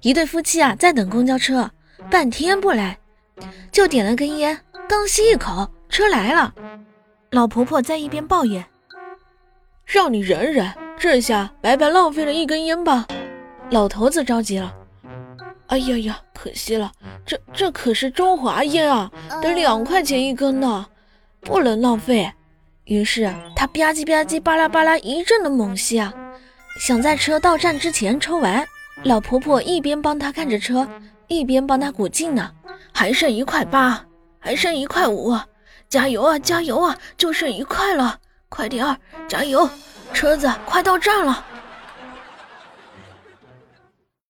一对夫妻啊，在等公交车，半天不来，就点了根烟，刚吸一口，车来了。老婆婆在一边抱怨：“让你忍忍，这下白白浪费了一根烟吧。”老头子着急了：“哎呀呀，可惜了，这这可是中华烟啊，得两块钱一根呢，不能浪费。”于是他吧唧吧唧巴拉巴拉一阵的猛吸啊，想在车到站之前抽完。老婆婆一边帮他看着车，一边帮他鼓劲呢。还剩一块八，还剩一块五，加油啊，加油啊！就剩一块了，快点儿，加油！车子快到站了。